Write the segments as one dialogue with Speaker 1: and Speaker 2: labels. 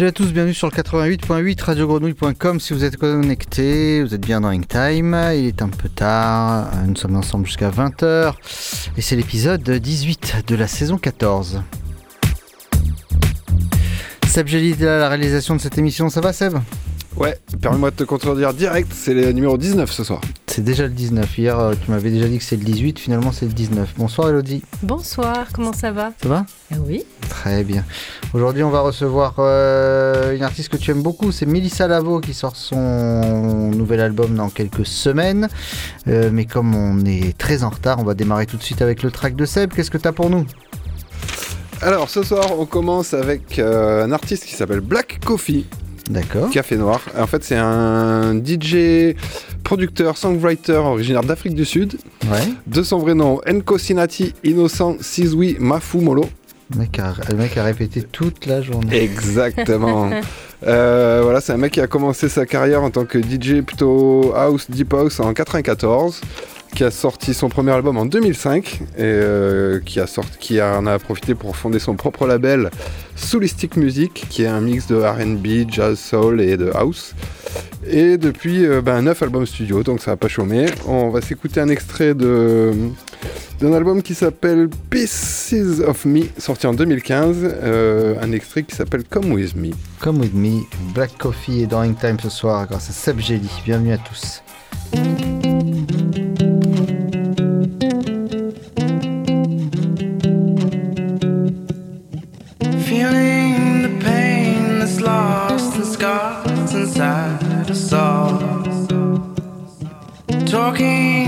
Speaker 1: Salut à tous, bienvenue sur le 88.8 radiogrenouille.com. Si vous êtes connectés, vous êtes bien dans Hangtime. Il est un peu tard, nous sommes ensemble jusqu'à 20h. Et c'est l'épisode 18 de la saison 14. Seb Gélid à la réalisation de cette émission, ça va Seb?
Speaker 2: Ouais, permets-moi de te contredire direct, c'est le numéro 19 ce soir.
Speaker 1: C'est déjà le 19. Hier, euh, tu m'avais déjà dit que c'est le 18, finalement c'est le 19. Bonsoir Elodie.
Speaker 3: Bonsoir, comment ça va?
Speaker 1: Ça va?
Speaker 3: Ah Oui.
Speaker 1: Très bien. Aujourd'hui, on va recevoir euh, une artiste que tu aimes beaucoup, c'est Melissa Lavo qui sort son nouvel album dans quelques semaines. Euh, mais comme on est très en retard, on va démarrer tout de suite avec le track de Seb. Qu'est-ce que tu as pour nous?
Speaker 2: Alors ce soir, on commence avec euh, un artiste qui s'appelle Black Coffee.
Speaker 1: D'accord.
Speaker 2: Café Noir. En fait, c'est un DJ, producteur, songwriter originaire d'Afrique du Sud.
Speaker 1: Ouais.
Speaker 2: De son vrai nom, Enko Sinati Innocent Sizwi Mafu Molo.
Speaker 1: Le mec, a, le mec a répété toute la journée.
Speaker 2: Exactement. euh, voilà, c'est un mec qui a commencé sa carrière en tant que DJ plutôt house, deep house en 94 qui a sorti son premier album en 2005 et euh, qui, a sorti, qui en a profité pour fonder son propre label Soulistic Music qui est un mix de R&B, jazz, soul et de house. Et depuis euh, ben, 9 albums studio, donc ça va pas chômer. On va s'écouter un extrait de d'un album qui s'appelle Pieces of Me, sorti en 2015, euh, un extrait qui s'appelle Come With Me.
Speaker 1: Come With Me, Black Coffee et dans Time ce soir grâce à Seb Jelly. Bienvenue à tous.
Speaker 4: Talking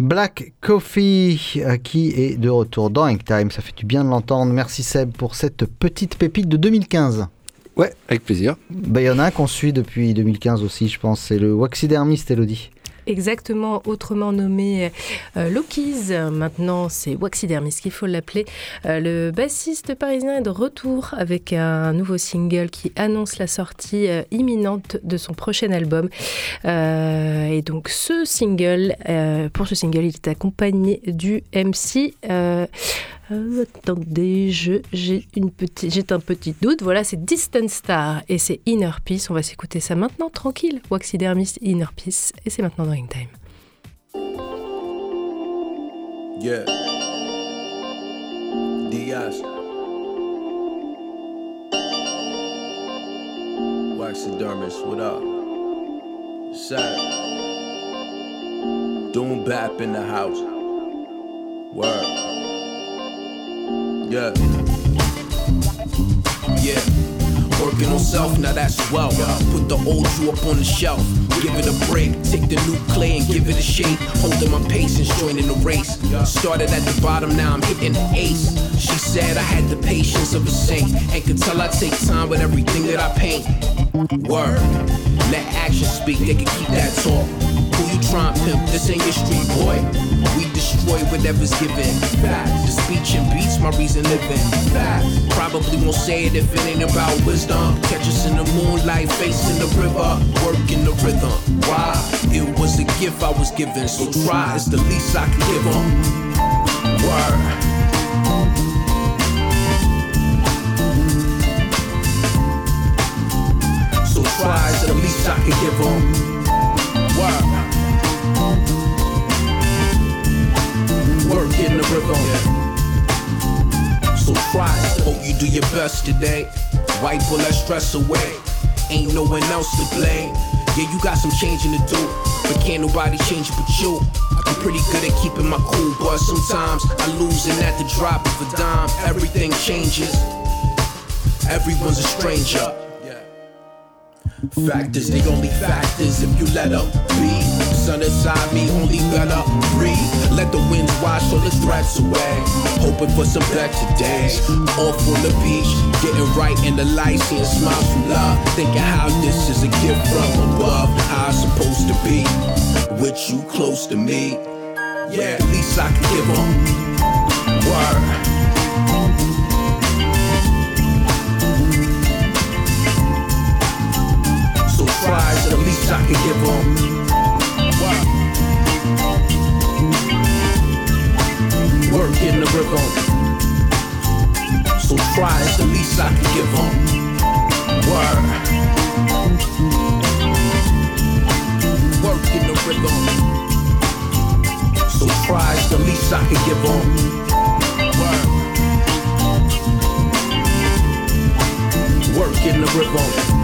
Speaker 1: Black Coffee euh, qui est de retour dans Hang Time. Ça fait du bien de l'entendre. Merci Seb pour cette petite pépite de 2015.
Speaker 2: Ouais, avec plaisir.
Speaker 1: Bah, Il y en a un qu'on suit depuis 2015 aussi, je pense. C'est le Waxidermist, Elodie.
Speaker 3: Exactement, autrement nommé euh, Loki's. Maintenant, c'est Waxidermist qu'il faut l'appeler. Euh, le bassiste parisien est de retour avec un nouveau single qui annonce la sortie euh, imminente de son prochain album. Et donc, ce single, pour ce single, il est accompagné du MC. Euh, attendez, j'ai un petit doute. Voilà, c'est Distant Star et c'est Inner Peace. On va s'écouter ça maintenant, tranquille. Waxidermist, Inner Peace, et c'est maintenant dans Ring Time.
Speaker 5: Yeah. Diaz. Waxidermist, what up? Sad. Doom bap in the house. Word. Yeah. Yeah. Working on self, now that's well. Put the old you up on the shelf. Give it a break. Take the new clay and give it a shape. Holding my patience, joining the race. Started at the bottom, now I'm hitting the ace. She said I had the patience of a saint. And could tell I take time with everything that I paint. Word. Let action speak, they can keep that talk. Who you trying pimp? This ain't your street boy. We destroy whatever's given. Fact. The speech and beats my reason living. Fact. Probably won't say it if it ain't about wisdom. Catch us in the moonlight, facing the river, working the rhythm. Why? It was a gift I was given, so try. It's the least I can give 'em. Word. So try is the least I can give 'em. The rhythm. So try. Hope you do your best today. Wipe all that stress away. Ain't no one else to blame. Yeah, you got some changing to do, but can't nobody change it but you. I'm pretty good at keeping my cool, but sometimes I lose and at the drop of a dime, everything changes. Everyone's a stranger. Factors, the only factors if you let them be. Sun inside me, only better breathe. Let the winds wash all the threats away. Hoping for some better days. Off on the beach, getting right in the light, seeing smiles from love. Thinking how this is a gift from above. How it's supposed to be. With you close to me. Yeah, at least I can give 'em. Word. Can give 'em. Work in the rhythm. So try is the least I can give 'em. Word. Work in the rhythm. So try is the least I can give 'em. Word. Work in the rhythm.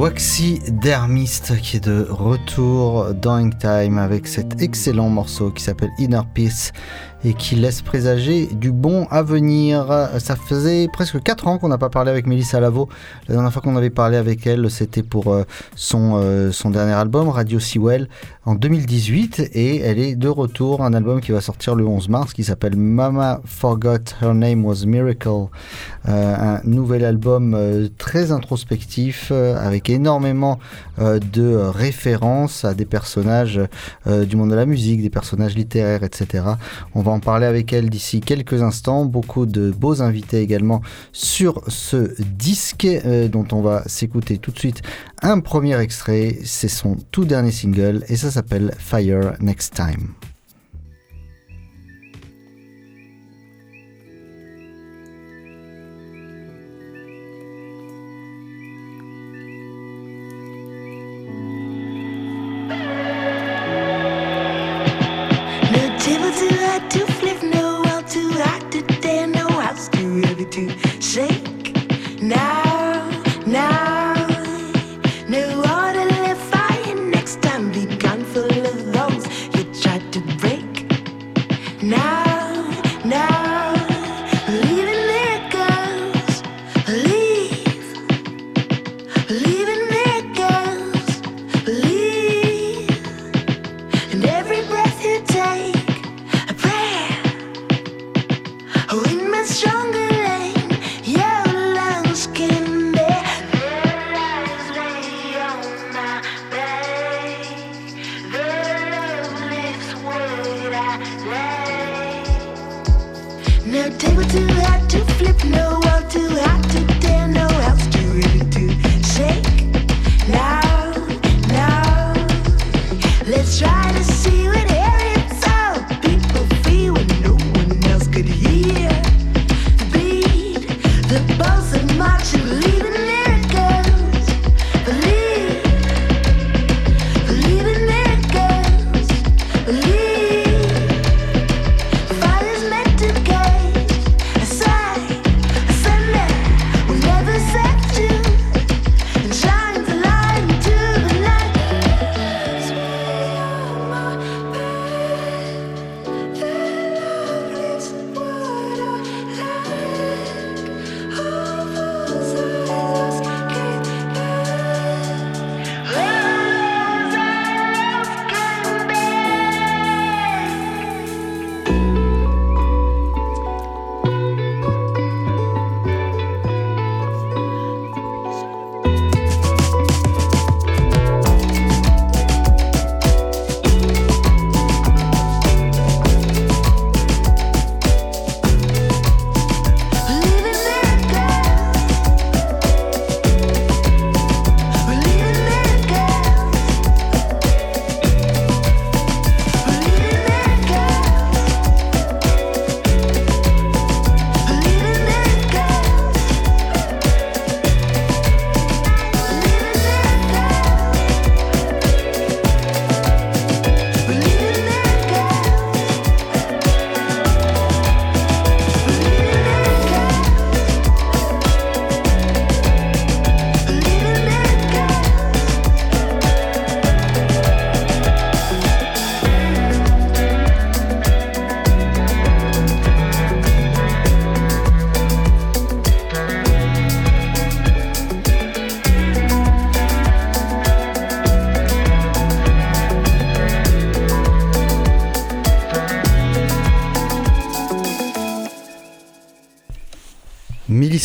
Speaker 6: Le Waxy Dermist qui est de retour dans Hang Time avec cet excellent morceau qui s'appelle Inner Peace et qui laisse présager du bon à venir. Ça faisait presque 4 ans qu'on n'a pas parlé avec Mélissa Lavo. La dernière fois qu'on avait parlé avec elle, c'était pour euh, son, euh, son dernier album, Radio Sewell, en 2018. Et elle est de retour, un album qui va sortir le 11 mars qui s'appelle Mama Forgot Her Name Was Miracle. Euh, un nouvel album très introspectif avec énormément de références à des personnages du monde de la musique, des personnages littéraires, etc. en parler avec elle d'ici quelques instants. Beaucoup de beaux invités également sur ce disque euh, dont on va s'écouter tout de suite un premier extrait. C'est son tout dernier single et ça s'appelle Fire Next Time.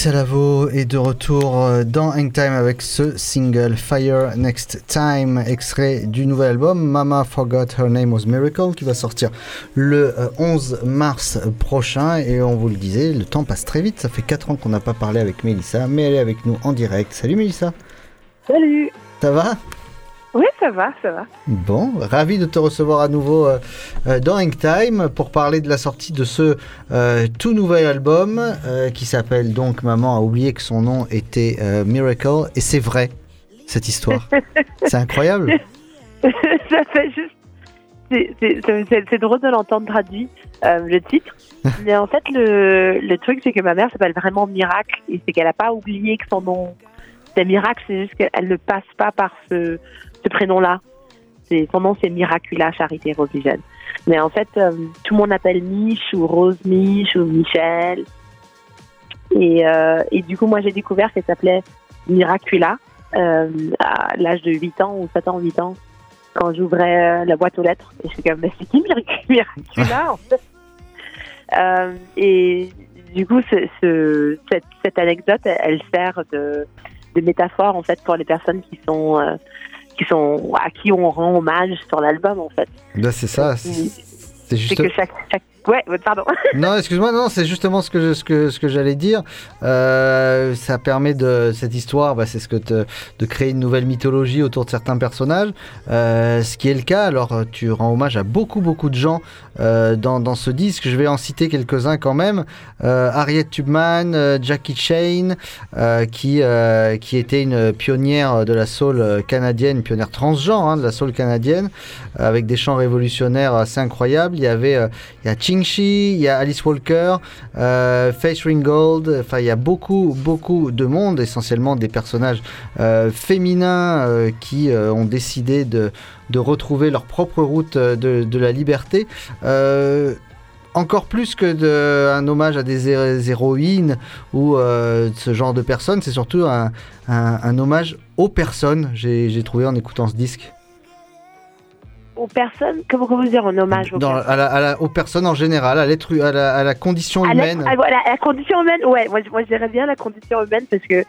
Speaker 6: Mélissa Lavo est de retour euh, dans Hang Time avec ce single Fire Next Time, extrait du nouvel album Mama Forgot Her Name Was Miracle qui va sortir le euh, 11 mars prochain. Et on vous le disait, le temps passe très vite. Ça fait 4 ans qu'on n'a pas parlé avec Mélissa, mais elle est avec nous en direct. Salut Mélissa,
Speaker 7: Salut
Speaker 6: ça va?
Speaker 7: Oui, ça va, ça va.
Speaker 6: Bon, ravi de te recevoir à nouveau euh, euh, dans Hang Time pour parler de la sortie de ce euh, tout nouvel album euh, qui s'appelle donc Maman a oublié que son nom était Miracle et c'est vrai cette histoire. c'est incroyable.
Speaker 7: ça fait juste. c'est- drôle de l'entendre traduit, le titre. Mais en fait, le, le truc, c'est que ma mère s'appelle vraiment Miracle et c'est qu'elle n'a pas oublié que son nom c'est Miracle, c'est juste qu'elle ne passe pas par ce, ce prénom-là. Son nom, c'est Miracula Charité Rosigène. Mais en fait, euh, tout le monde appelle Mich ou Rose Mich ou Michel. Et, euh, et du coup, moi, j'ai découvert qu'elle s'appelait Miracula euh, à l'âge de 8 ans ou 7 ans, 8 ans, quand j'ouvrais la boîte aux lettres. Et je suis comme, mais c'est qui Mirac- Miracula, en fait? Et du coup, ce, ce- cette, cette anecdote, elle, elle sert de, de métaphore, en fait, pour les personnes qui sont... qui sont à qui on rend hommage sur l'album en fait.
Speaker 1: Bah, c'est ça. C'est juste.
Speaker 7: que chaque, chaque... ouais pardon.
Speaker 1: Non, excuse-moi, non, c'est justement ce que ce que ce que j'allais dire. Euh, ça permet de cette histoire, bah, c'est ce que te- de créer une nouvelle mythologie autour de certains personnages. Euh, ce qui est le cas. Alors, tu rends hommage à beaucoup beaucoup de gens euh, dans, dans ce disque. Je vais en citer quelques-uns quand même. Harriet Tubman, Jackie Chain, euh, qui qui était une pionnière de la soul canadienne, pionnière transgenre hein, de la soul canadienne, avec des chants révolutionnaires assez incroyables. Il y avait Ching Il y a Alice Walker, euh, Face Ringgold, enfin il y a beaucoup, beaucoup de monde, essentiellement des personnages euh, féminins euh, qui euh, ont décidé de, retrouver leur propre route de, la liberté. Encore plus que un hommage à des hé- héroïnes ou ce genre de personnes, c'est surtout un, hommage aux personnes, j'ai trouvé en écoutant ce disque.
Speaker 7: Aux personnes, comment comment vous dire en hommage aux
Speaker 1: Dans-
Speaker 7: personnes
Speaker 1: à la- à la- aux personnes en général, à, l'être hu- à, la, à la condition
Speaker 7: À la-
Speaker 1: humaine.
Speaker 7: à- voilà, à la condition humaine, ouais, moi, je- moi je dirais bien la condition humaine parce que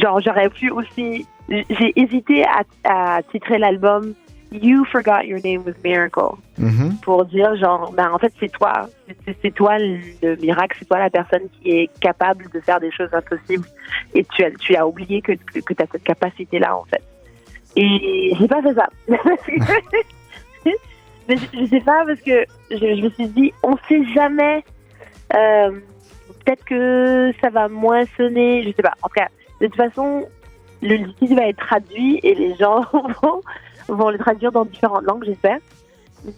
Speaker 7: genre j'aurais pu aussi, j'ai hésité à, à titrer l'album You Forgot Your Name Was Miracle
Speaker 1: Mhm.
Speaker 7: pour dire genre ben en fait c'est toi, c'est- c'est toi le miracle, c'est toi la personne qui est capable de faire des choses impossibles et tu as, tu as oublié que, que, tu as cette capacité là en fait. Et j'ai pas fait ça. Mais je, je sais pas parce que je, je me suis dit, on sait jamais. euh, Peut-être que ça va moins sonner, je sais pas. En tout cas, de toute façon, le litige va être traduit et les gens vont, vont le traduire dans différentes langues, j'espère.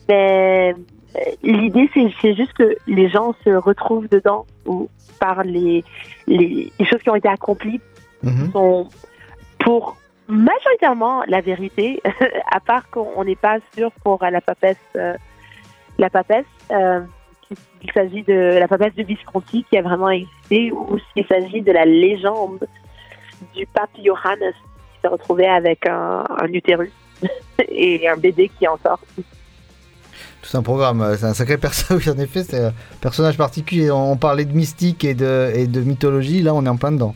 Speaker 7: Mais euh, l'idée, c'est juste que les gens se retrouvent dedans ou par les, les, les choses qui ont été accomplies
Speaker 1: Mhm.
Speaker 7: sont pour majoritairement la vérité, à part qu'on n'est pas sûr pour la papesse, euh, la papesse, euh, qu'il s'agit de la papesse de Visconti qui a vraiment existé, ou s'il s'agit de la légende du pape Johannes qui s'est retrouvé avec un, utérus et un bébé qui en sort.
Speaker 1: C'est un programme, euh, c'est un sacré personnage. En effet, c'est un personnage particulier. On parlait de mystique et de mythologie. Là, on est en plein dedans.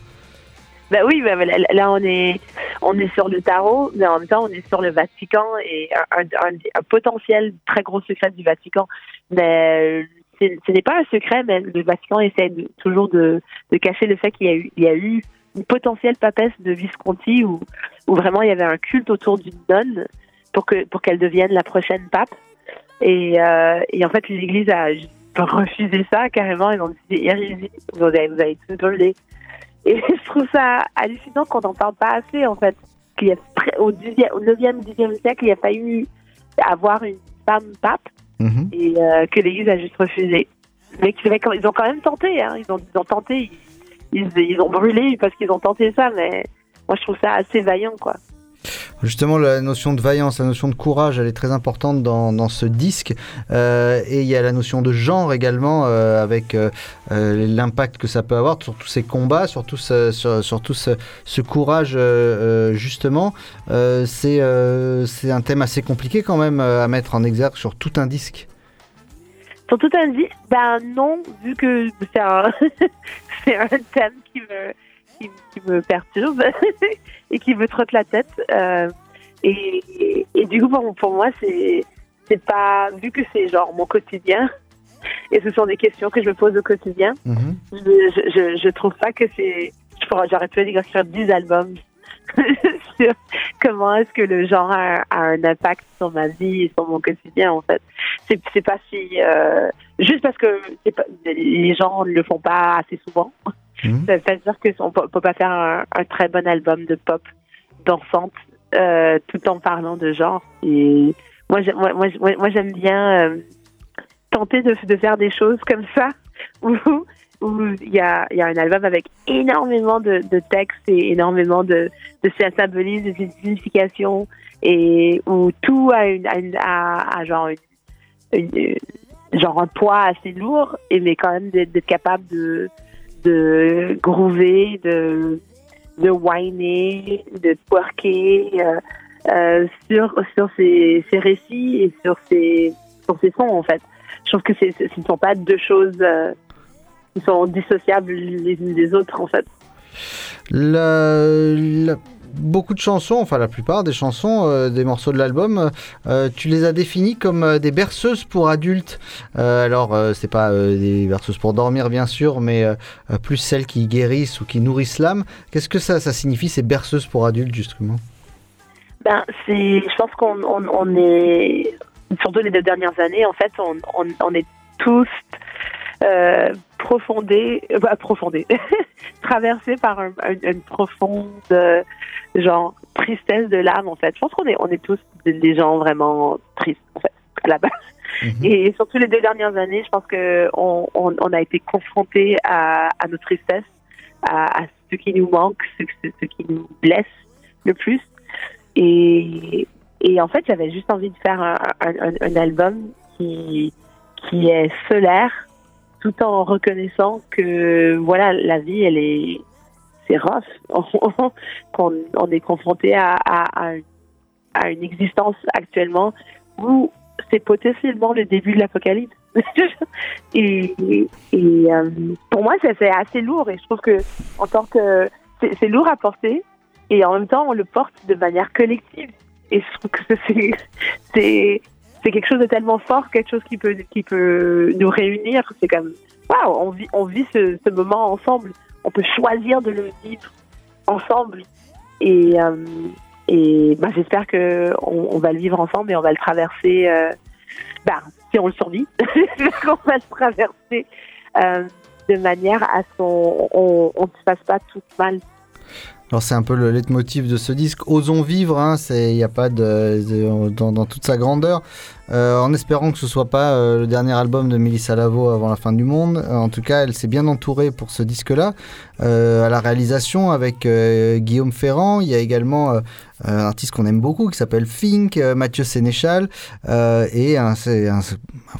Speaker 7: Bah oui, bah, là, on est on est sur le tarot, mais en même temps on est sur le Vatican et un, potentiel très gros secret du Vatican. Mais euh, ce n'est pas un secret, mais le Vatican essaie toujours de, cacher le fait qu'il y a eu une potentielle papesse de Visconti où, vraiment il y avait un culte autour d'une nonne pour que pour qu'elle devienne la prochaine pape. Et, euh, en fait l'Église a refusé ça carrément. Ils ont dit hérésie. Vous avez vous avez tout brûlé. Et je trouve ça hallucinant qu'on n'en parle pas assez, en fait. Qu'il y a, au, 10e, au 9e, 10e siècle, il a fallu avoir une femme pape
Speaker 1: Mhm.
Speaker 7: et euh, que l'Église a juste refusé. Mais ils ont quand même tenté, hein. ils, ont, ils ont tenté, ils, ils, ils ont brûlé parce qu'ils ont tenté ça, mais moi je trouve ça assez vaillant, quoi.
Speaker 1: Justement, la notion de vaillance, la notion de courage, elle est très importante dans, dans ce disque. Euh, et il y a la notion de genre également, euh, avec euh, euh, l'impact que ça peut avoir sur tous ces combats, sur tout ce, sur, tout ce, courage, euh, euh, justement. C'est un thème assez compliqué quand même à mettre en exergue sur tout un disque.
Speaker 7: Sur tout un disque, ben non, vu que c'est un, un thème qui me, qui, qui me perturbe et qui me trotte la tête. euh, et, et, et du coup, pour, pour moi, c'est, c'est pas, vu que c'est genre mon quotidien, et ce sont des questions que je me pose au quotidien,
Speaker 1: Mhm.
Speaker 7: je, je, je, je trouve pas que c'est, j'aurais pu écrire 10 albums sur comment est-ce que le genre a, a un impact sur ma vie et sur mon quotidien en fait. C'est, pas si euh, juste parce que pas, les gens ne le font pas assez souvent.
Speaker 1: Mhm.
Speaker 7: Ça veut pas dire qu'on peut, peut pas faire un, très bon album de pop dansante euh, tout en parlant de genre. Et moi, j'ai- moi, moi, moi, j'aime bien euh, tenter de, faire des choses comme ça où il y a, un album avec énormément de, de textes et énormément de, de symbolisme, de signification, et où tout a, une, genre, un poids assez lourd, mais quand même d'être capable de, de groover, de, de whiner, de twerker euh, euh, sur, sur ces, récits et sur ces, sur sons, en fait. Je trouve que ce ne sont pas deux choses euh, qui sont dissociables les unes des autres, en fait.
Speaker 1: Beaucoup de chansons, enfin la plupart des chansons, euh, des morceaux de l'album, euh, tu les as définis comme euh, des berceuses pour adultes. Euh, alors, euh, c'est pas euh, des berceuses pour dormir, bien sûr, mais euh, euh, plus celles qui guérissent ou qui nourrissent l'âme. Qu'est-ce que ça, ça signifie, ces berceuses pour adultes, justement?
Speaker 7: Ben, c'est, je pense qu'on on, on est, surtout les deux dernières années, en fait, on, est tous euh, profondés, euh, bah, profondés, traversés par un- un- une profonde, euh, genre, tristesse de l'âme, en fait. Je pense qu'on est, on est tous des, gens vraiment tristes, en fait, à la base. Et surtout les deux dernières années, je pense que on, on, on a été confrontés à, à nos tristesses, à, à ce qui nous manque, ce, ce, ce qui nous blesse le plus. Et, et en fait, j'avais juste envie de faire un, un- un album qui, qui est solaire, tout en reconnaissant que voilà, la vie, elle est, c'est on est confronté à, une- existence actuellement où c'est potentiellement le début de l'apocalypse. et euh, pour moi, c'est assez lourd et je trouve que en que c'est lourd à porter et en même temps on le porte de manière collective et je trouve que c'est quelque chose de tellement fort, quelque chose qui peut nous réunir. C'est comme waouh, on vit ce moment ensemble. On peut choisir de le vivre ensemble et euh, et bah, j'espère que on, on va le vivre ensemble et on va le traverser. euh, bah, si on le survit, qu'on va le traverser euh, de manière à ce qu'on on, on ne se fasse pas tout mal.
Speaker 1: Alors c'est un peu le leitmotiv de ce disque. Osons vivre, hein, il n'y a pas de, de- dans, dans toute sa grandeur. Euh, en espérant que ce soit pas euh, le dernier album de Mélissa Lavo avant la fin du monde. Euh, en tout cas, elle s'est bien entourée pour ce disque-là. Euh, à la réalisation avec euh, Guillaume Ferrand, il y a également un artiste qu'on aime beaucoup qui s'appelle Fink, Mathieu Sénéchal, et c'est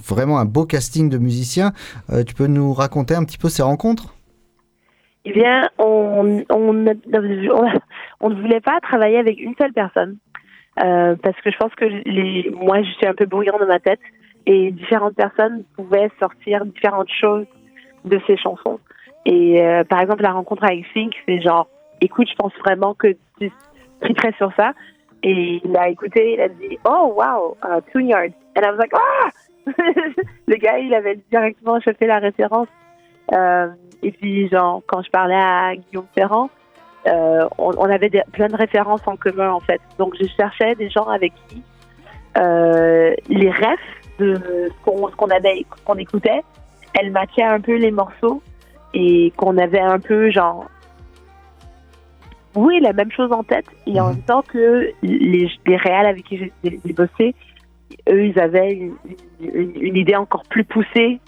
Speaker 1: vraiment un beau casting de musiciens. Tu peux nous raconter un petit peu ces rencontres?
Speaker 7: Eh bien, on, on, on- ne voulait pas travailler avec une seule personne euh, parce que je pense que les, moi, je suis un peu brouillon dans ma tête et différentes personnes pouvaient sortir différentes choses de ces chansons. Et euh, par exemple, la rencontre avec Fink, c'est genre, écoute, je pense vraiment que tu triperais sur ça. Et il a écouté, il a dit, oh wow, uh, Two Yards. And I was like, ah! Le gars, il avait directement chopé la référence. Euh, et puis, genre, quand je parlais à Guillaume Ferrand, euh, on, on avait des- plein de références en commun, en fait. Donc, je cherchais des gens avec qui euh, les refs de ce qu'on avait, écoutait, elles matchaient un peu les morceaux et qu'on avait un peu, genre, oui, la même chose en tête. Et en même temps que les, les réals avec qui j'ai j'ai bossé, eux, ils avaient une, une- une idée encore plus poussée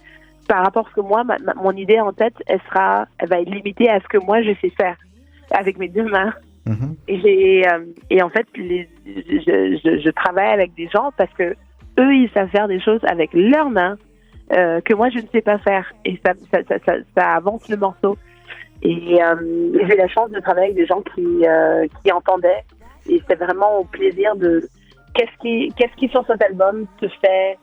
Speaker 7: par rapport à ce que moi, ma- ma- mon idée en tête, elle sera, elle va être limitée à ce que moi je sais faire avec mes deux mains. Et j'ai, euh, et en fait, les, je, je, je travaille avec des gens parce que eux, ils savent faire des choses avec leurs mains euh, que moi je ne sais pas faire, et ça, ça, ça, ça, ça avance le morceau. Et euh, j'ai la chance de travailler avec des gens qui, euh, qui entendaient, et c'était vraiment au plaisir de qu'est-ce qui, qu'est-ce qui sur cet album te fait,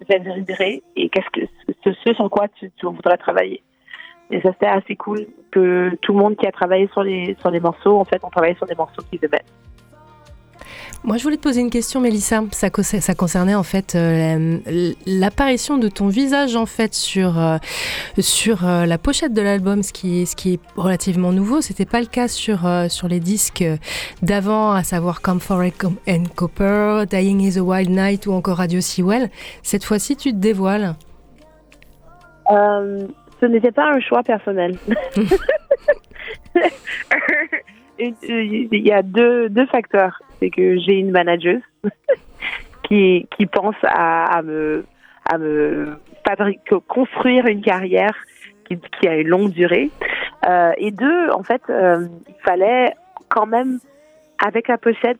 Speaker 7: te fait vibrer, et qu'est-ce que ce, sur quoi tu, tu voudrais travailler. Et ça, c'était assez cool que tout le monde qui a travaillé sur les, sur les morceaux, en fait, ont travaillé sur des morceaux qu'ils aimaient.
Speaker 3: Moi, je voulais te poser une question, Mélissa. Ça, co- ça concernait en fait euh, l'apparition de ton visage en fait sur euh, sur euh, la pochette de l'album, ce qui est ce qui est relativement nouveau. C'était pas le cas sur sur les disques d'avant, à savoir Comfort and Copper, Dying is a Wild Night ou encore Radio Sewell. Cette fois-ci, tu te dévoiles.
Speaker 7: Euh, ce n'était pas un choix personnel. Une- Il y a deux, deux facteurs. C'est que j'ai une manageuse qui, qui pense à, à me, à me fabriquer, construire une carrière qui, qui a une longue durée. Euh, et deux, en fait, euh, il fallait quand même, avec la pochette,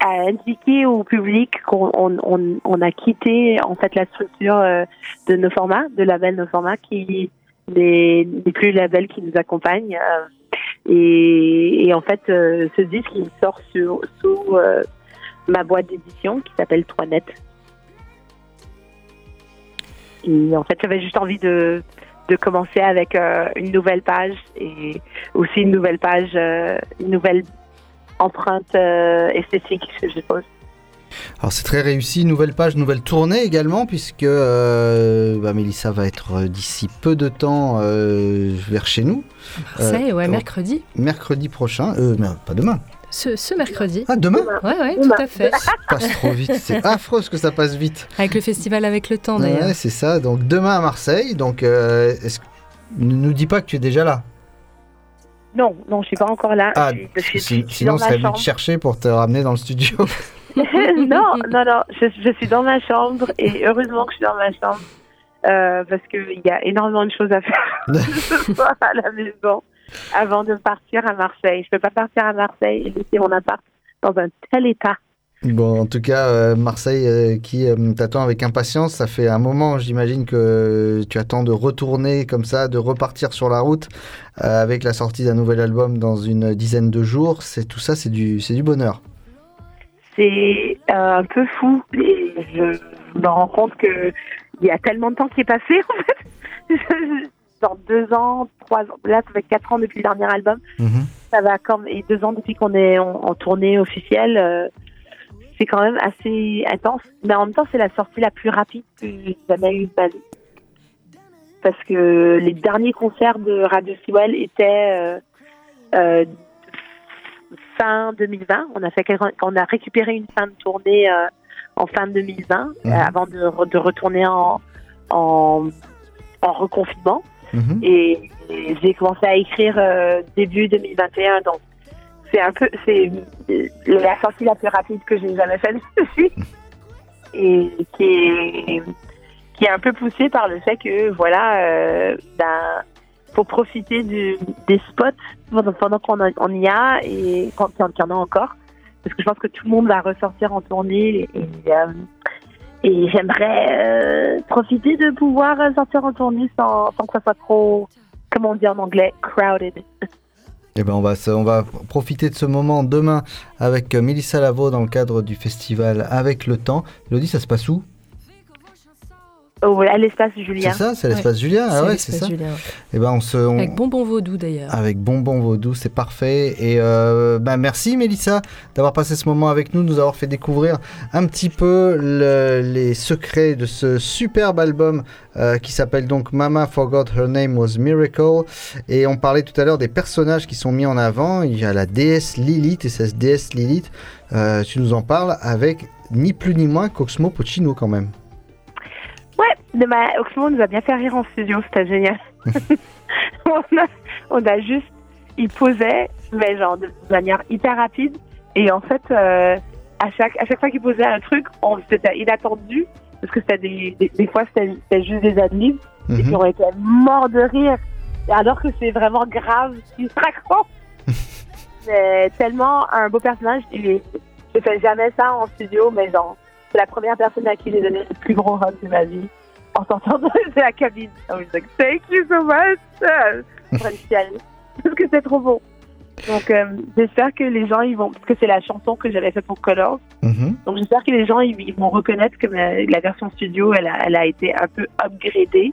Speaker 7: à indiquer au public qu'on on, on, on a quitté en fait la structure euh, de nos formats, de label nos formats, qui n'est n'est plus le label qui nous accompagne. euh, et, et en fait, euh, ce disque il sort sur, sous euh, ma boîte d'édition qui s'appelle 3net. Et en fait, j'avais juste envie de, de commencer avec euh, une nouvelle page et aussi une nouvelle page, euh, une nouvelle empreinte euh, esthétique, je suppose.
Speaker 1: Alors c'est très réussi, nouvelle page, nouvelle tournée également, puisque euh, bah, Mélissa va être euh, d'ici peu de temps euh, vers chez nous.
Speaker 3: Marseille,
Speaker 1: Euh,
Speaker 3: ouais, mercredi.
Speaker 1: Mercredi prochain, euh, mais pas demain,
Speaker 3: Ce, ce mercredi.
Speaker 1: Ah, demain
Speaker 3: Ouais, ouais, tout à fait.
Speaker 1: ça passe trop vite, c'est affreux ce que ça passe vite.
Speaker 3: Avec le festival avec le temps, d'ailleurs.
Speaker 1: Ouais, c'est ça, donc demain à Marseille, donc euh, ne nous dis pas que tu es déjà là.
Speaker 7: Non, non, je suis pas encore là.
Speaker 1: Ah,
Speaker 7: je suis, je suis-
Speaker 1: si-
Speaker 7: je suis
Speaker 1: sinon on serait venu te
Speaker 7: chambre.
Speaker 1: chercher pour te ramener dans le studio.
Speaker 7: non, non, non, je, suis dans ma chambre et heureusement que je suis dans ma chambre euh, parce qu'il y a énormément de choses à faire ce soir à la maison avant de partir à Marseille. Je peux pas partir à Marseille et laisser mon appart dans un tel état.
Speaker 1: Bon, en tout cas, euh, Marseille euh, qui euh, t'attend avec impatience. Ça fait un moment, j'imagine, que tu attends de retourner comme ça, de repartir sur la route euh, avec la sortie d'un nouvel album dans une dizaine de jours. C'est tout ça, c'est du, c'est du bonheur.
Speaker 7: C'est un peu fou et je me rends compte que il y a tellement de temps qui est passé en fait. Dans deux ans, trois ans, là ça fait quatre ans depuis le dernier album. ça va comme et deux ans depuis qu'on est en, en tournée officielle. C'est quand même assez intense, mais en même temps c'est la sortie la plus rapide que j'ai jamais eue de ma vie. Parce que les derniers concerts de Radio Sewell étaient euh, euh, fin 2020. On a fait on a récupéré une fin de tournée euh, en fin 2020 euh,
Speaker 8: Mhm.
Speaker 7: avant de, re- de retourner en, en, en reconfinement.
Speaker 1: Mhm.
Speaker 7: Et, et j'ai commencé à écrire début 2021. Donc, c'est un peu, c'est la sortie la plus rapide que j'ai jamais faite dessus. Et qui est, qui est un peu poussée par le fait que, voilà, euh, ben, faut profiter des spots pendant, pendant qu'on y a et quand il y en a encore. Parce que je pense que tout le monde va ressortir en tournée et, euh, j'aimerais euh, profiter de pouvoir sortir en tournée sans, sans que ça soit trop, comment on dit en anglais, crowded.
Speaker 1: Eh ben on va, profiter de ce moment demain avec euh, Mélissa Lavo dans le cadre du festival Avec le temps. Elodie, ça se passe où?
Speaker 7: Oh, à l'espace Julien.
Speaker 1: C'est ça, c'est l'espace Julien Ah
Speaker 3: c'est
Speaker 1: ouais, ça.
Speaker 3: Julien.
Speaker 1: Eh ben on se, on-
Speaker 3: Avec Bonbon Vaudou, d'ailleurs.
Speaker 1: Avec Bonbon Vaudou, c'est parfait. Et euh, bah, merci Mélissa d'avoir passé ce moment avec nous, de nous avoir fait découvrir un petit peu le- les secrets de ce superbe album euh, qui s'appelle donc Mama Forgot Her Name Was Miracle. Et on parlait tout à l'heure des personnages qui sont mis en avant. Il y a la déesse Lilith et cette déesse Lilith, euh, tu nous en parles avec ni plus ni moins qu'Oxmo Puccino quand même.
Speaker 7: Ouais, mais ma, Oxmo nous a bien fait rire en studio, c'était génial. on, a, on a juste, il posait, mais genre de manière hyper rapide. Et en fait, euh, à, chaque, à chaque fois qu'il posait un truc, on- c'était inattendu, parce que c'était des, des, des fois, c'était c'était juste des adlibs. Et
Speaker 1: Mhm.
Speaker 7: puis on était morts de rire, alors que c'est vraiment grave ce qu'il raconte. c'est tellement un beau personnage. Et je fais jamais ça en studio, mais genre, c'est la première personne à qui j'ai donné le plus gros hug de ma vie en sortant de la cabine. I was like, thank you so much! Parce que c'est trop beau. Donc, euh, j'espère que les gens, ils vont, parce que c'est la chanson que j'avais faite pour Colors.
Speaker 1: Mhm.
Speaker 7: Donc, j'espère que les gens, ils, ils vont reconnaître que ma- la version studio, elle a, elle a été un peu upgradée.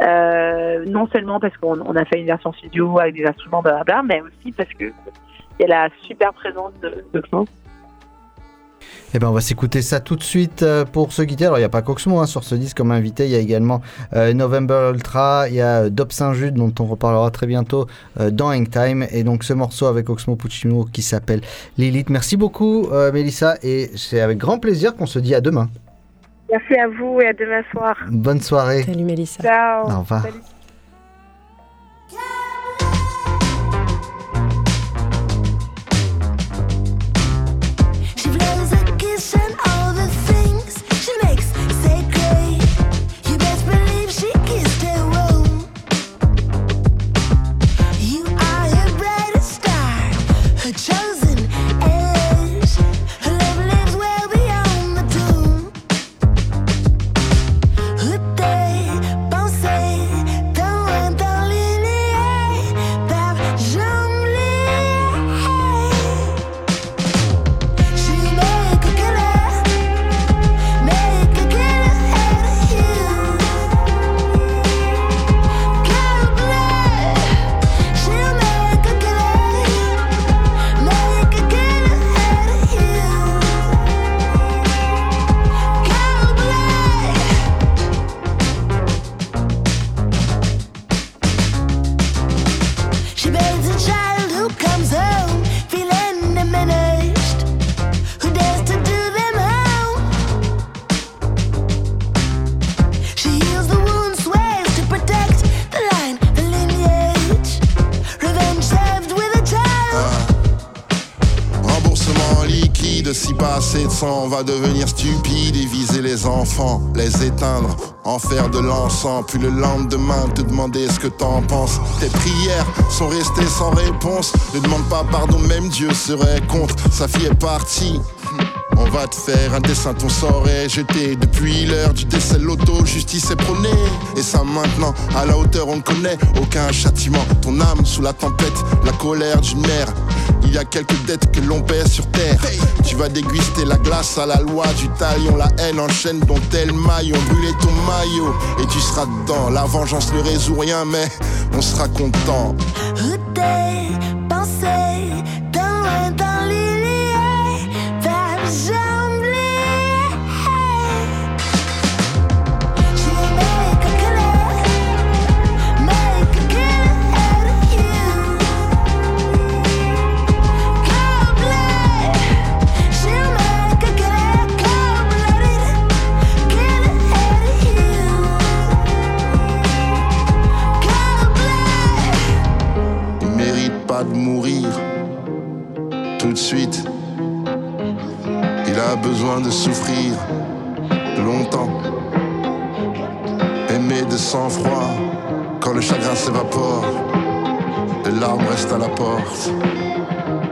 Speaker 7: Euh, non seulement parce qu'on on a fait une version studio avec des instruments, blablabla, mais aussi parce que il y a la super présence de, de.
Speaker 1: Eh ben, on va s'écouter ça tout de suite euh, pour ce guitare. Alors, il n'y a pas Coxmo hein, sur ce disque comme invité. Il y a également euh, November Ultra. Il y a euh, Dob Saint-Jude, dont on reparlera très bientôt euh, dans Hang Time. Et donc, ce morceau avec Oxmo Puccino qui s'appelle Lilith. Merci beaucoup, euh, Mélissa. Et c'est avec grand plaisir qu'on se dit à demain.
Speaker 7: Merci à vous et à demain soir.
Speaker 1: Bonne soirée.
Speaker 3: Salut Mélissa.
Speaker 7: Ciao.
Speaker 1: Au revoir.
Speaker 7: Salut.
Speaker 8: On va devenir stupide et viser les enfants, les éteindre, en faire de l'encens. Puis le lendemain, te demander ce que t'en penses. Tes prières sont restées sans réponse. Ne demande pas pardon, même Dieu serait contre. Sa fille est partie. On va te faire un dessin, ton sort est jeté. Depuis l'heure du décès, l'auto, justice est prônée. Et ça maintenant, à la hauteur, on ne connaît aucun châtiment. Ton âme sous la tempête, la colère d'une mère. Il y a quelques dettes que l'on paie sur terre. Tu vas déguster la glace à la loi du talion. La haine enchaîne dont tel maillon. Brûler ton maillot et tu seras dedans. La vengeance ne résout rien, mais on sera content. De suite. Il a besoin de souffrir longtemps. Aimer de sang-froid quand le chagrin s'évapore. Les larmes restent à la porte.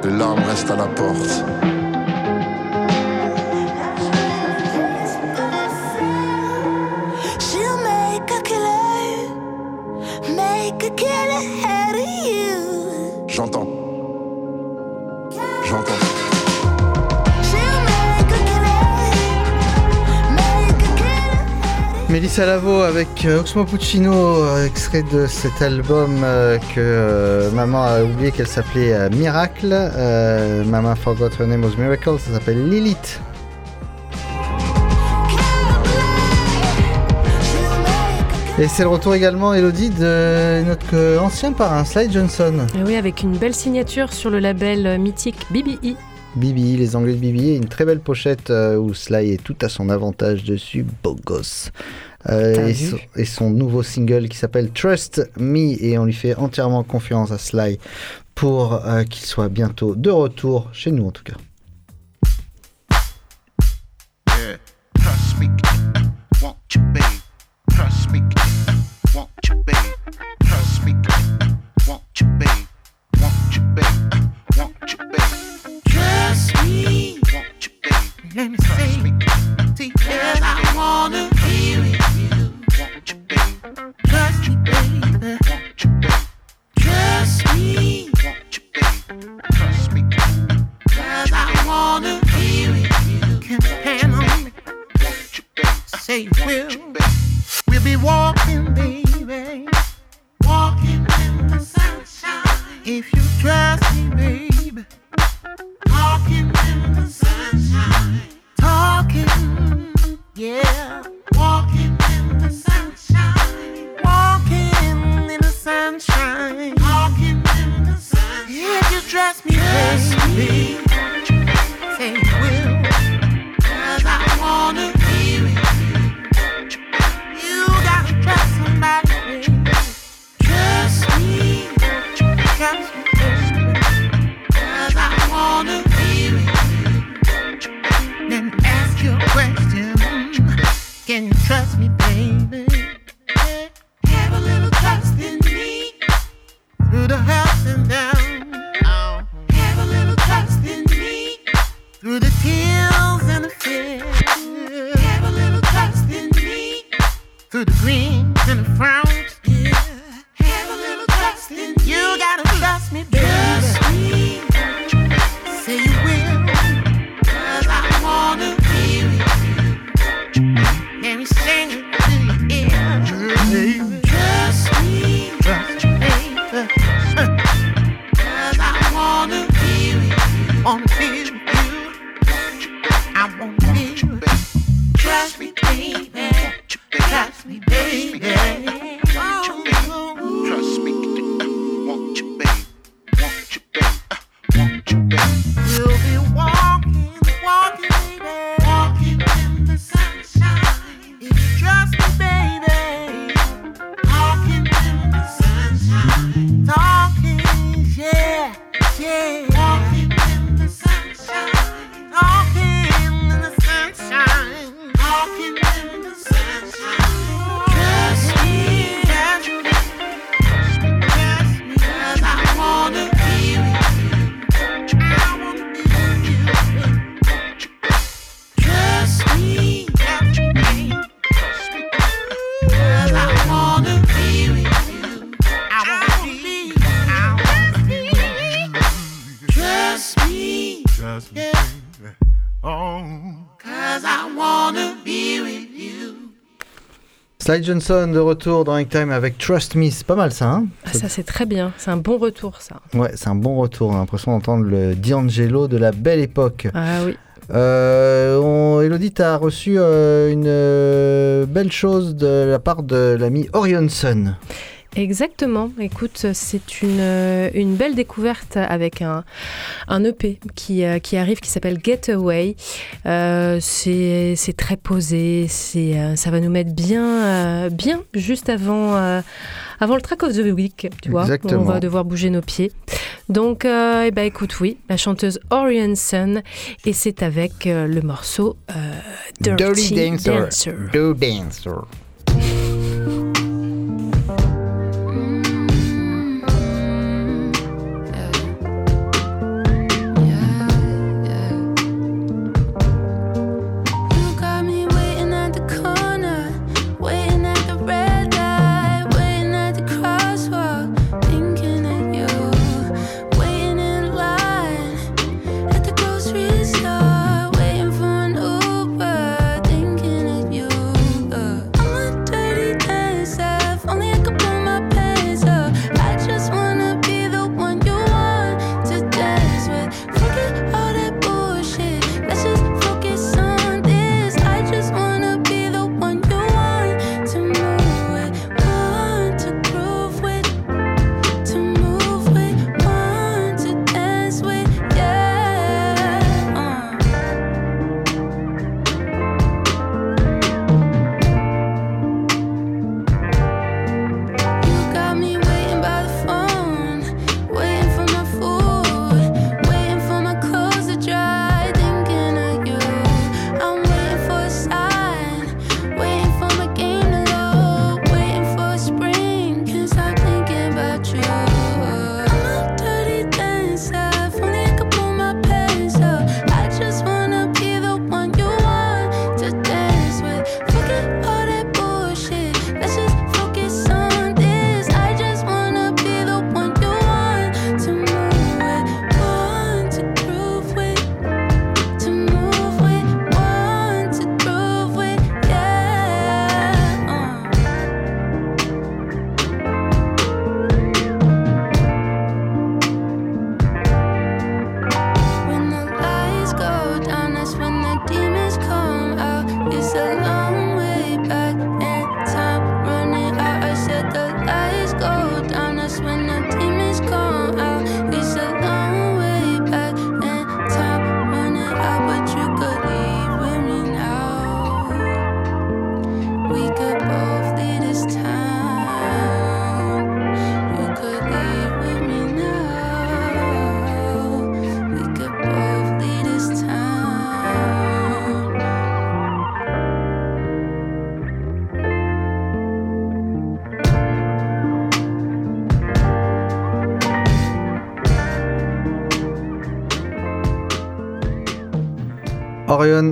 Speaker 8: Les larmes restent à la porte.
Speaker 4: Killer.
Speaker 1: Mélissa Lavo avec euh, Oxmo Puccino, euh, extrait de cet album euh, que maman a oublié qu'elle s'appelait Miracle. Euh, Mama forgot her name was Miracle, ça s'appelle Lilith. Et c'est le retour également, Elodie, de notre ancien parrain, Sly Johnson.
Speaker 3: Et oui, avec une belle signature sur le label mythique BBE.
Speaker 1: Bibi, les Anglais de Bibi, et une très belle pochette où Sly est tout à son avantage dessus, beau gosse. Euh, et, son, et son nouveau single qui s'appelle Trust Me, et on lui fait entièrement confiance à Sly pour euh, qu'il soit bientôt de retour chez nous en tout cas.
Speaker 9: Yeah, trust me, uh, won't you, babe? Trust me, uh, won't you, babe? Trust me, uh, won't you, babe? Won't you, babe? Uh, won't you, babe? Trust me, won't you, babe? Let me say, me, because I wanna Trust me, baby. Won't you, babe? Trust me, won't you, babe? Trust me, cause I wanna be with you. Can on me. Say you will. We'll be walking, baby. Walking in the sunshine. If you trust me, baby. Talking in the sunshine. Talking, yeah. Walking sunshine. Walking in the sunshine. If you trust me, baby. yeah.
Speaker 10: Sly Johnson de retour dans Time avec Trust Me, c'est pas mal ça, hein?
Speaker 3: Ah, ça c'est très bien, c'est un bon retour ça.
Speaker 10: Ouais, c'est un bon retour. On a l'impression d'entendre le D'Angelo de la belle époque.
Speaker 3: Ah oui.
Speaker 10: Euh, on, Elodie, tu as reçu euh, une euh, belle chose de la part de l'ami Orionson.
Speaker 3: Exactement. Écoute, c'est une, euh, une belle découverte avec un, un EP qui, euh, qui arrive qui s'appelle Getaway. Euh, c'est très posé, ça va nous mettre bien, bien juste avant, avant le track of the week, tu vois.
Speaker 10: Exactement.
Speaker 3: On va devoir bouger nos pieds. Donc, euh, eh ben, écoute, oui, la chanteuse Orion Sun, et c'est avec le morceau euh, Dirty, Dancer.
Speaker 10: Dirty Dancer.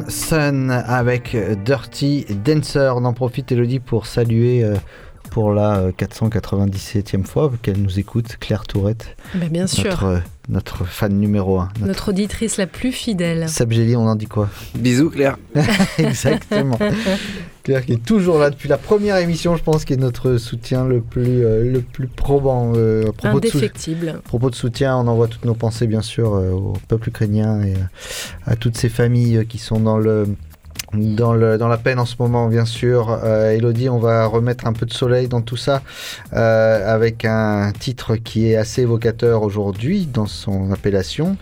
Speaker 10: Sun avec Dirty Dancer. On en profite, Elodie, pour saluer euh, pour la euh, 497e fois qu'elle nous écoute, Claire Tourette.
Speaker 3: Ben, bien sûr.
Speaker 10: Notre, euh, notre fan numéro 1.
Speaker 3: Notre auditrice la plus fidèle.
Speaker 10: Sabgeli, on en dit quoi?
Speaker 2: Bisous Claire.
Speaker 10: Exactement. Claire qui est toujours là depuis la première émission, je pense, qui est notre soutien le plus, euh, le plus probant. euh, à propos de sou-
Speaker 3: Indéfectible.
Speaker 10: à propos de soutien, on envoie toutes nos pensées, bien sûr, euh, au peuple ukrainien et euh, à toutes ces familles euh, qui sont dans le. Dans, le, dans la peine en ce moment, bien sûr. Euh, Elodie, on va remettre un peu de soleil dans tout ça euh, avec un titre qui est assez évocateur aujourd'hui dans son appellation.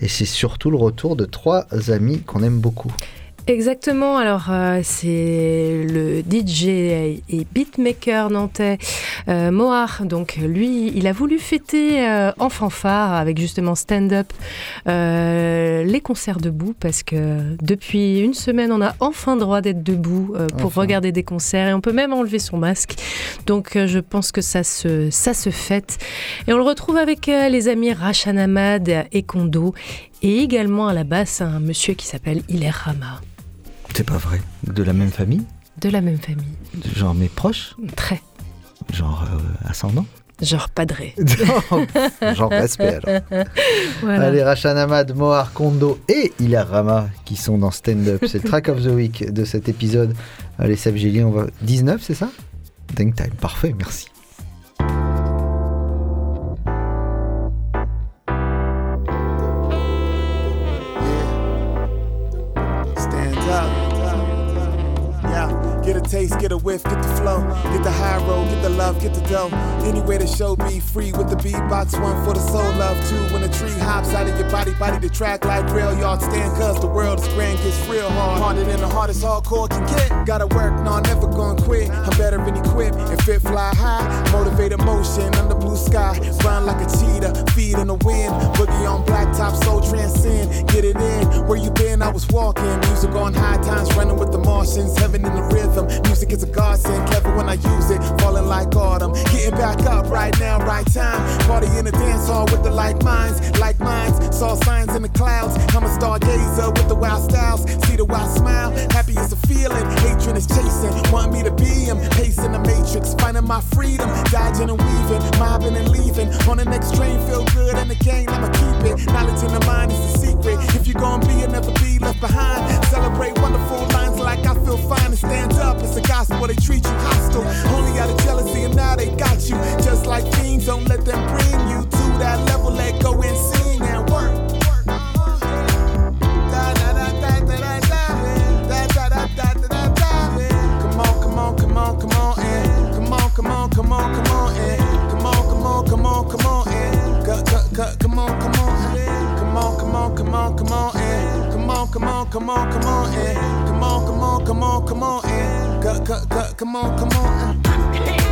Speaker 10: Et c'est surtout le retour de trois amis qu'on aime beaucoup.
Speaker 3: Exactement, alors euh, c'est le DJ et beatmaker nantais euh, Mohar. Donc lui, il a voulu fêter euh, en fanfare avec justement stand-up euh, les concerts debout parce que depuis une semaine, on a enfin droit d'être debout pour
Speaker 10: Enfin.
Speaker 3: regarder des concerts et on peut même enlever son masque. Donc je pense que ça se, ça se fête. Et on le retrouve avec les amis Rachan Ahmad et Kondo et également à la basse un monsieur qui s'appelle Hilaire Rama.
Speaker 10: C'est pas vrai. De la même famille
Speaker 3: De la même famille.
Speaker 10: Genre mes proches
Speaker 3: Très.
Speaker 10: Genre euh, ascendant
Speaker 3: Genre padré.
Speaker 1: J'en respect alors.
Speaker 3: Voilà.
Speaker 1: Allez, Rachan Ahmad, Mohar Kondo et Hilar Rama qui sont dans Stand Up. C'est le track of the week de cet épisode. Allez, Seb Gélier, on va. 19, c'est ça? Dang time, parfait, merci.
Speaker 11: Taste, get a whiff, get the flow, get the high road, get the love, get the dough. Anyway, the show be free with the beatbox, one for the soul love, two when the tree hops out of your body, body the track like rail yard stand, cause the world is grand, gets real hard. Harder than the hardest hardcore can get. Gotta work, no, I'm never gonna quit. I'm better than equipped and fit fly high. Motivated motion under blue sky, run like a cheetah, feed in the wind. Boogie on blacktop, so transcend. Get it in, where you been? I was walking. Music on high times, running with the Martians. Heaven in the rhythm. Music is a godsend. Clever when I use it, falling like autumn. Getting back up right now, right time. Party in the dance hall with the like minds, like minds. Saw signs in the clouds. I'm a stargazer with the wild styles. See the wild smile. Happy is a feeling. Hatred is chasing. Want me to be him. Pacing the matrix. Finding my freedom. Dodging and weaving. Mobbing and leaving. On the next train, feel good. And again, I'ma keep it. Knowledge in the mind is the secret. If you're gonna be, you'll never be left behind. Celebrate wonderful lines like I feel fine and stand up. It's a gospel. They treat you hostile. Only out of jealousy and now they got you. Just like fiends, don't let them bring you to that level. Let go and sing and work. Come on, come on, come on, come on, come on, come on, come on, come on, come on, come on, come on, come on, come on, come on, come on, come on, come on, Eh. come on, come on, come on, come on, eh. come on, come on, come on, come on, come on, and cut, cut, cut, come on, come on.
Speaker 12: Yeah,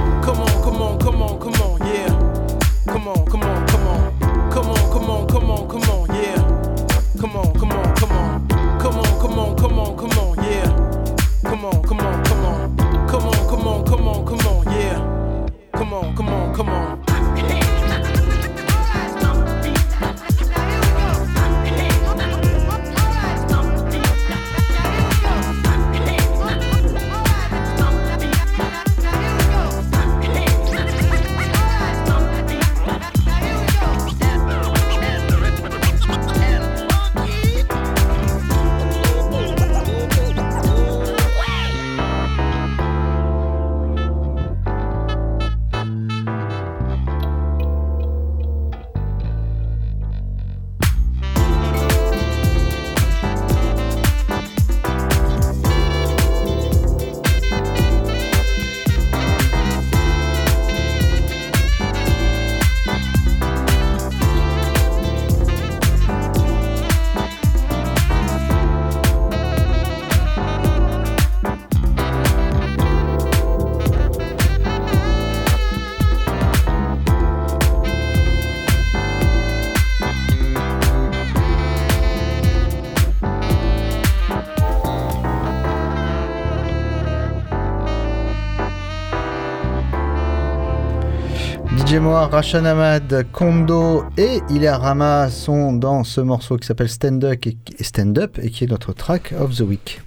Speaker 1: Moa, Rachan Ahmad, Kondo et Hilar Rama sont dans ce morceau qui s'appelle Stand Up et, Stand Up et qui est notre track of the week.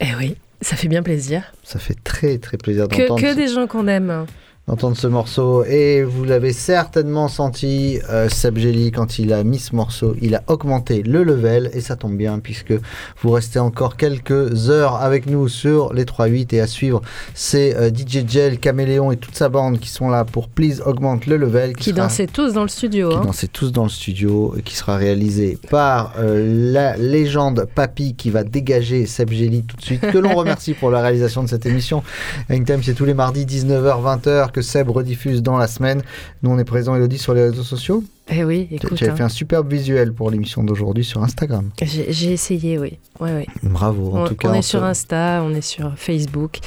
Speaker 3: Eh oui, ça fait bien plaisir.
Speaker 1: Ça fait très très plaisir
Speaker 3: Que,
Speaker 1: d'entendre.
Speaker 3: que des gens qu'on aime.
Speaker 1: D'entendre ce morceau. Et vous l'avez certainement senti, euh, Seb Jelly, quand il a mis ce morceau, il a augmenté le level. Et ça tombe bien, puisque vous restez encore quelques heures avec nous sur les 3-8 et à suivre. C'est euh, DJ Gel, Caméléon et toute sa bande qui sont là pour Please Augmente le level.
Speaker 3: Qui
Speaker 1: sera-
Speaker 3: dansaient tous dans le studio.
Speaker 1: qui
Speaker 3: hein.
Speaker 1: dansaient tous dans le studio, et qui sera réalisé par euh, la légende Papy qui va dégager Seb Jelly tout de suite, que l'on remercie pour la réalisation de cette émission. Hangtime, c'est tous les mardis 19h-20h que Seb rediffuse dans la semaine. Nous, on est présent, Elodie, sur les réseaux sociaux.
Speaker 3: Eh oui, écoute.
Speaker 1: tu avais
Speaker 3: hein.
Speaker 1: fait un superbe visuel pour l'émission d'aujourd'hui sur Instagram.
Speaker 3: J'ai essayé, oui. Ouais, ouais.
Speaker 1: Bravo, en
Speaker 3: on,
Speaker 1: tout cas.
Speaker 3: on est sur Insta, on est sur Facebook,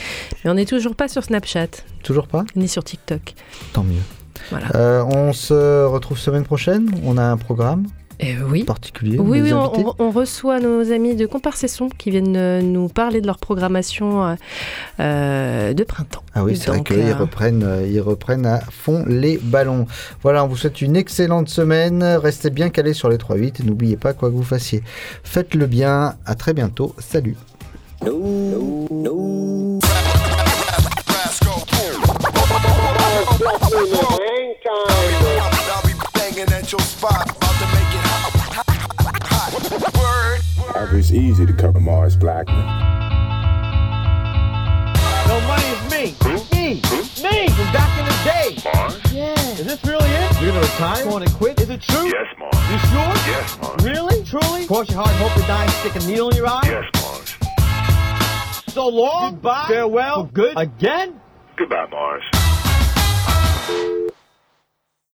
Speaker 3: mais on n'est toujours pas sur Snapchat,
Speaker 1: Toujours pas
Speaker 3: ni sur TikTok.
Speaker 1: Tant mieux.
Speaker 3: Voilà.
Speaker 1: Euh, on se retrouve semaine prochaine. On a un programme
Speaker 3: Eh oui.
Speaker 1: particulier.
Speaker 3: Oui, on, reçoit nos amis de Comparsesson qui viennent euh, nous parler de leur programmation euh, euh, de printemps.
Speaker 1: Ah oui, c'est vrai qu'ils
Speaker 3: euh,
Speaker 1: reprennent, euh, ils reprennent à fond les ballons. Voilà, on vous souhaite une excellente semaine. Restez bien calés sur les 3-8 et n'oubliez pas quoi que vous fassiez. Faites-le bien. À très bientôt. Salut.
Speaker 13: It's easy to cover Mars Blackman.
Speaker 14: No money is me. Me. Me from back in the day. Mars? Yeah. Is this really it? You're gonna retire? Going to quit? Is it true?
Speaker 13: Yes, Mars.
Speaker 14: You sure?
Speaker 13: Yes, Mars.
Speaker 14: Really? Truly? Cross your heart and hope to die and stick a needle in your eye?
Speaker 13: Yes, Mars.
Speaker 14: So long. Goodbye. Farewell. For good. Again?
Speaker 13: Goodbye, Mars.